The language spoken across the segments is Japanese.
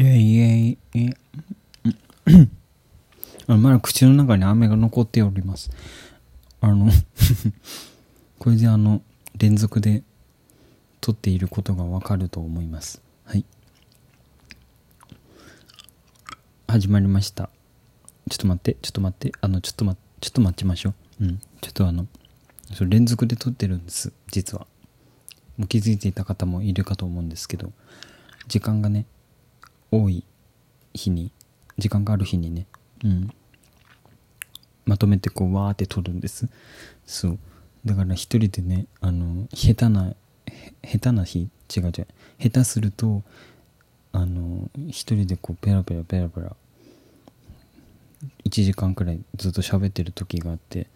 イェイイェイイェイあまだ口の中に飴が残っております。あの、これであの、連続で撮っていることがわかると思います。はい。始まりました。ちょっと待って、ちょっと待って、あの、ちょっと待って、ちょっと待ちましょう。うん。ちょっとあの、それ連続で撮ってるんです、実は。もう気づいていた方もいるかと思うんですけど、時間がね、多い日に、時間がある日にね、うん。まとめてこう、わーって撮るんです。そう。だから一人でね、あの、下手な、下手な日違う違う。下手すると、あの、一人でこう、ペラペラペラペラ、1時間くらいずっと喋ってる時があって、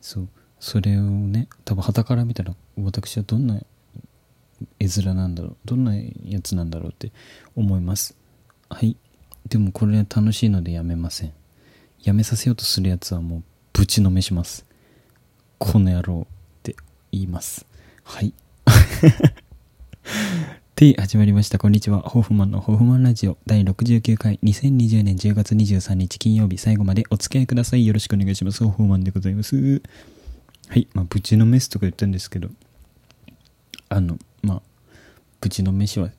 そう。それをね、多分旗から見たら、私はどんな絵面なんだろう、どんなやつなんだろうって思います。はい。でもこれは楽しいのでやめません。やめさせようとするやつはもうぶちのめします。この野郎って言います。はい。で、始まりました。こんにちは。ホーフマンのホフマンラジオ第69回2020年10月23日金曜日最後までお付き合いください。よろしくお願いします。ホフマンでございます。はい。まあ、ぶちのめすとか言ったんですけど、あの、まあ、ぶちのめしは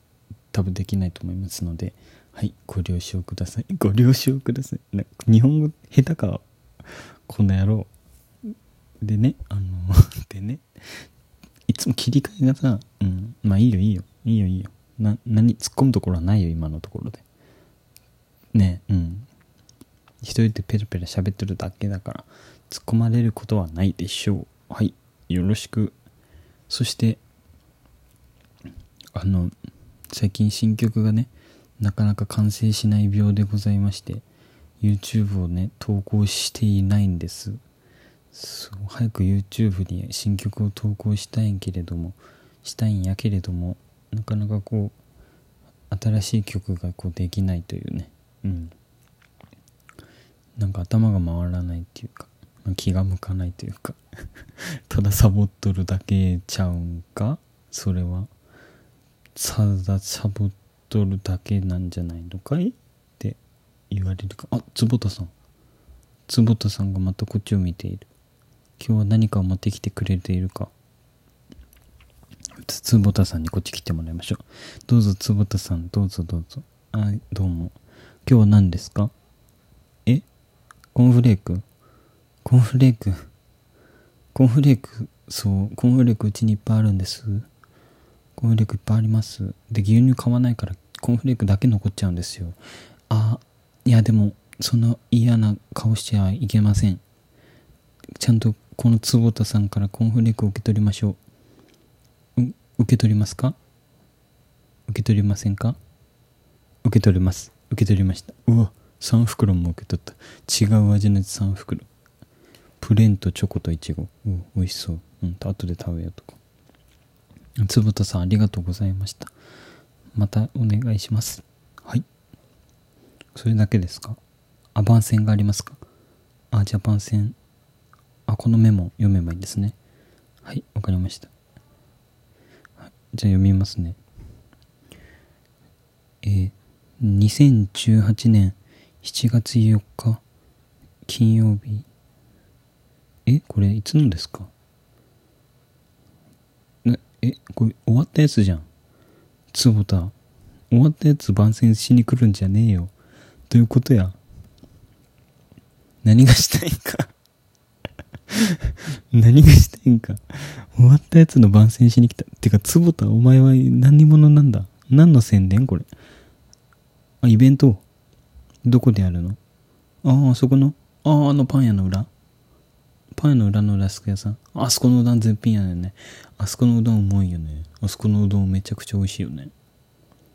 多分できないと思いますので、はい、ご了承ください。ご了承ください。な日本語下手か、この野郎。でね、あの、でね、いつも切り替えがさ、うん、まあいいよいいよ、いいよいいよ。な、何、突っ込むところはないよ、今のところで。ねうん。一人でペラペラ喋ってるだけだから、突っ込まれることはないでしょう。はい、よろしく。そして、あの、最近新曲がね、なかなか完成しない病でございまして、YouTube をね、投稿していないんです。そう、早く YouTube に新曲を投稿したいんけれども、したいんやけれども、なかなかこう、新しい曲がこうできないというね、うん。なんか頭が回らないっていうか、気が向かないというか、ただサボっとるだけちゃうんか？それは。ただサボっとるだけなんじゃないのかいって言われるか。あ坪田さん。坪田さんがまたこっちを見ている。今日は何かを持ってきてくれているか。坪田さんにこっち来てもらいましょう。どうぞ坪田さん。どうぞどうぞ。あどうも。今日は何ですか？え？コーンフレーク？コーンフレーク？コーンフレークそう。コーンフレークうちにいっぱいあるんです。コーンフレークいっぱいあります。で、牛乳買わないからコーンフレークだけ残っちゃうんですよ。あ、いやでも、その嫌な顔しちゃいけません。ちゃんとこの坪田さんからコーンフレークを受け取りましょう。う受け取りますか？受け取りませんか？受け取ります。受け取りました。うわ、3袋も受け取った。違う味のやつ3袋。プレーンとチョコとイチゴ。うん、美味しそう。うん、後で食べようとか。坪田さんありがとうございました。またお願いします。はい。それだけですか？あ、番宣がありますか？あ、じゃあ番宣。あ、このメモ読めばいいんですね。はい、わかりました。はい、じゃあ読みますね。えー、2018年7月4日金曜日。え、これいつのですか？え、これ終わったやつじゃん。坪田。終わったやつ番宣しに来るんじゃねえよ。どういうことや。何がしたいんか。何がしたいんか。終わったやつの番宣しに来た。てか、坪田、お前は何者なんだ？何の宣伝これ？あ、イベント？どこでやるの？ああ、そこの？ああ、あのパン屋の裏パン屋の裏のラスク屋さん。あそこのうどん絶品やねんね。あそこのうどんうまいよね。あそこのうどんめちゃくちゃ美味しいよね。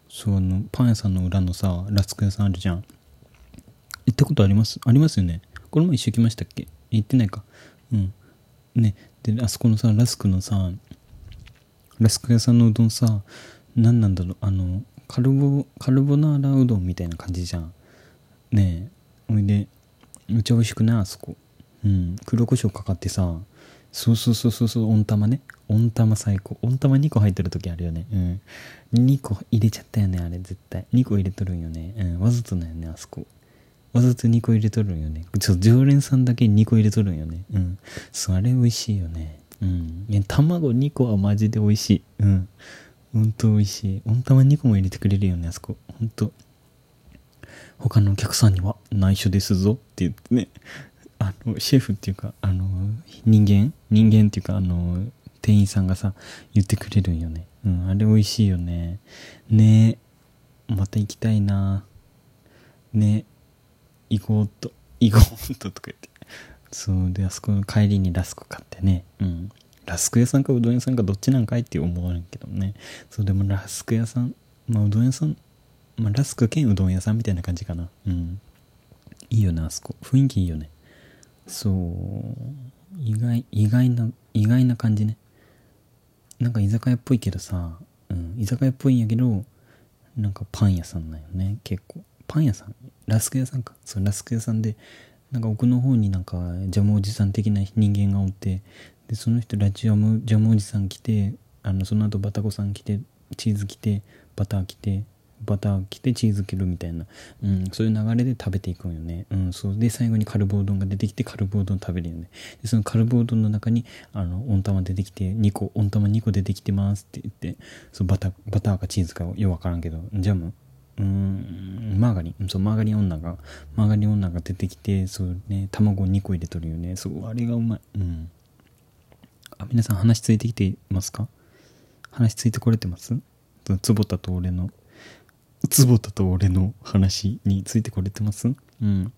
そう、あの、パン屋さんの裏のさ、ラスク屋さんあるじゃん。行ったことあります？ありますよね。この前一緒来ましたっけ？行ってないか。うん。ね。で、あそこのさ、ラスクのさ、ラスク屋さんのうどんさ、何なんだろう、あの、カルボ、カルボナーラうどんみたいな感じじゃん。ねえ。ほいで、めっちゃ美味しくない？あそこ。うん、黒胡椒かかってさそうそうそうそうそう温玉ね温玉最高。温玉2個入ってる時あるよね。うん。2個入れちゃったよね、あれ絶対。2個入れとるんよね。うん。わざとだよね、あそこ。わざと2個入れとるんよね。ちょっと、常連さんだけ2個入れとるんよね。うん。そ、あれ美味しいよね。うん。いや、卵2個はマジで美味しい。うん。ほんと美味しい。温玉2個も入れてくれるよね、あそこ。ほんと。他のお客さんには内緒ですぞって言ってね。あの、シェフっていうか、あの、人間？人間っていうか、あの、店員さんがさ、言ってくれるんよね。うん、あれ美味しいよね。ねえまた行きたいなねえ行こうと、行こうととか言って。そうで、あそこの帰りにラスク買ってね。うん。ラスク屋さんかうどん屋さんかどっちなんかいって思われんけどね。そう、でもラスク屋さん、まあうどん屋さん、まあラスク兼うどん屋さんみたいな感じかな。うん。いいよね、あそこ。雰囲気いいよね。そう。意外意外な意外な感じね。なんか居酒屋っぽいけどさ、うん、居酒屋っぽいんやけどなんかパン屋さんなんよね。結構。パン屋さん？ラスク屋さんか？そうラスク屋さんでなんか奥の方になんかジャムおじさん的な人間がおってでその人ラジオムジャムおじさん来てあのその後バタコさん来てチーズ来てバター来てバター着てチーズ切るみたいな、うん、そういう流れで食べていくんよね。うん、そうで、最後にカルボードンが出てきて、カルボードン食べるよね。で、そのカルボードンの中に、あの、温玉出てきて、2個、温玉2個出てきてますって言って、そう、バター、バターかチーズかよくわからんけど、ジャムうーん、マーガリン。そう、マーガリン女が、マーガリン女が出てきて、そうね、卵2個入れとるよね。そう、あれがうまい。うん。あ、皆さん話ついてきてますか？話ついてこれてます？坪田と俺の坪田と俺の話についてこれてます？うん。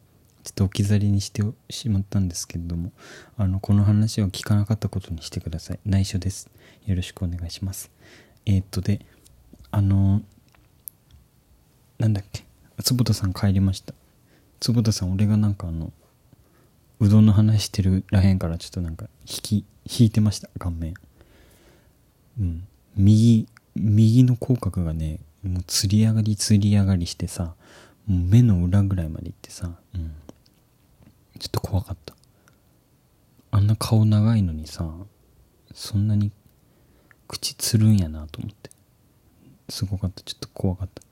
ちょっと置き去りにしてしまったんですけれども。あのこの話を聞かなかったことにしてください。内緒です。よろしくお願いします。えー、っとであのなんだっけ？坪田さん帰りました。坪田さん俺がなんかあのうどんの話してるらへんからちょっとなんか引き引いてました。顔面。うん。右右の口角がねもう釣り上がり釣り上がりしてさもう目の裏ぐらいまで行ってさ、うん、ちょっと怖かった。あんな顔長いのにさそんなに口つるんやなと思って。すごかった。ちょっと怖かった。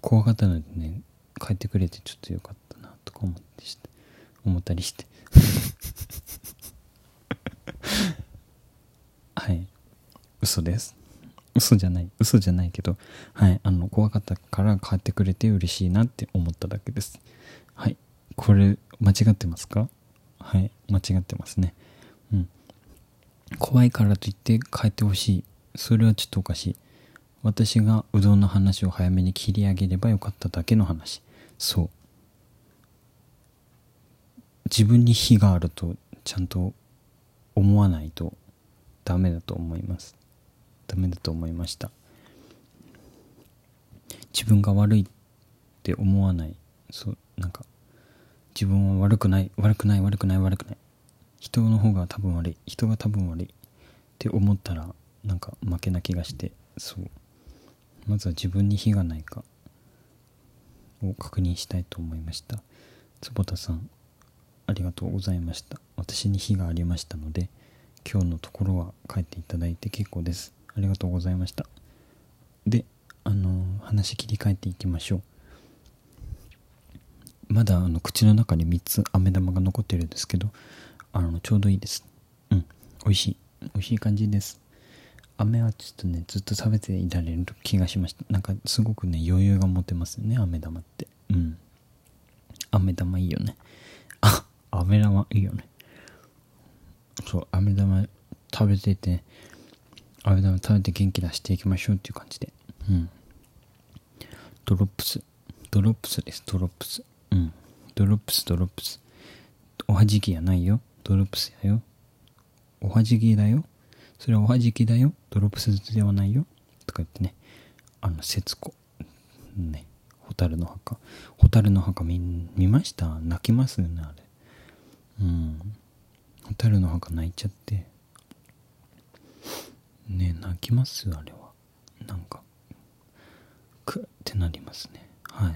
怖かったのでね帰ってくれてちょっとよかったなとか思ってして思ったりして。はい。嘘です。嘘じゃない。嘘じゃないけど。はい。あの怖かったから帰ってくれて嬉しいなって思っただけです。はい。これ間違ってますか？はい。間違ってますね。うん。怖いからといって帰ってほしい。それはちょっとおかしい。私がうどんの話を早めに切り上げればよかっただけの話。そう。自分に非があるとちゃんと思わないとダメだと思います。ダメだと思いました。自分が悪いって思わない。そうなんか自分は悪くない。悪くない。悪くない。悪くない。人の方が多分悪い。人が多分悪いって思ったらなんか負けな気がしてそう。まずは自分に非がないか。を確認したいと思いました。坪田さんありがとうございました。私に非がありましたので今日のところは帰っていただいて結構です。ありがとうございました。であの話切り替えていきましょう。まだあの口の中に3つ飴玉が残ってるんですけどあのちょうどいいです。うん美味しい。美味しい感じです。飴はちょっとねずっと食べていられる気がしました。なんかすごくね余裕が持てますよね飴玉って。うん。飴玉いいよね。あ飴玉いいよね。そう飴玉食べててあれだ食べて元気出していきましょうっていう感じで。うん。ドロップス。ドロップスです。ドロップス。うん。ドロップスドロップス。おはじきやないよ。ドロップスやよ。おはじきだよ。それはおはじきだよ。ドロップスではないよ。とか言ってね。あの節子。ね。蛍の墓。蛍の墓見見ました？泣きますよねあれ。うん。蛍の墓泣いちゃって。ね泣きますあれは。なんかクってなりますね。はい。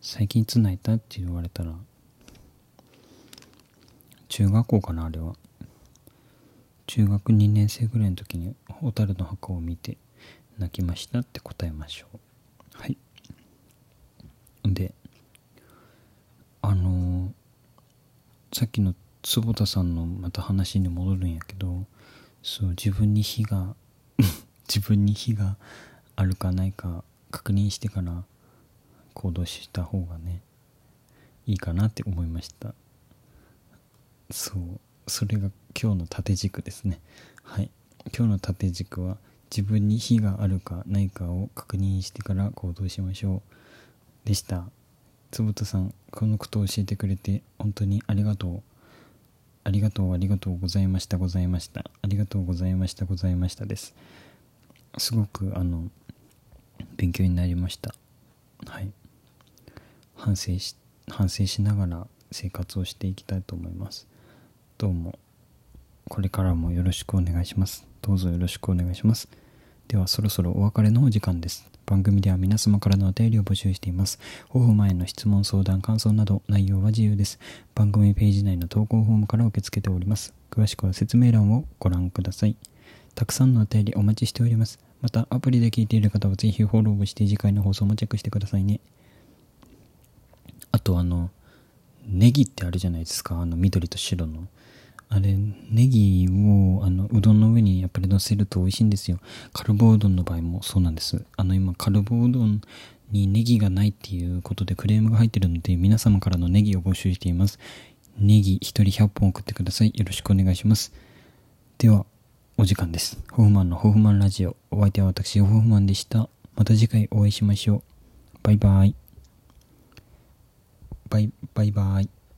最近いつ泣いたって言われたら中学校かなあれは。中学2年生ぐらいの時に蛍の墓を見て泣きましたって答えましょう。はい。であのー、さっきの坪田さんのまた話に戻るんやけどそう自分に火が 自分に火があるかないか確認してから行動した方がねいいかなって思いました。そうそれが今日の縦軸ですね。はい。今日の縦軸は自分に非があるかないかを確認してから行動しましょう。でした。坪田さんこのことを教えてくれて本当にありがとう。ありがとうありがとうございましたございました。ありがとうございましたございましたです。すごくあの勉強になりました。はい。反省し反省しながら生活をしていきたいと思います。どうもこれからもよろしくお願いします。どうぞよろしくお願いします。ではそろそろお別れのお時間です。番組では皆様からのお便りを募集しています。方法前の質問、相談、感想など内容は自由です。番組ページ内の投稿フォームから受け付けております。詳しくは説明欄をご覧ください。たくさんのお便りお待ちしております。またアプリで聞いている方はぜひフォローして次回の放送もチェックしてくださいね。あとあの、ネギってあるじゃないですか。あの緑と白の。あれ、ネギを、あの、うどんの上にやっぱり乗せると美味しいんですよ。カルボうどんの場合もそうなんです。あの、今、カルボうどんにネギがないっていうことでクレームが入ってるので、皆様からのネギを募集しています。ネギ1人100本送ってください。よろしくお願いします。では、お時間です。ホフマンのホフマンラジオ。お相手は私、ホフマンでした。また次回お会いしましょう。バイバイ。バイバイバイ。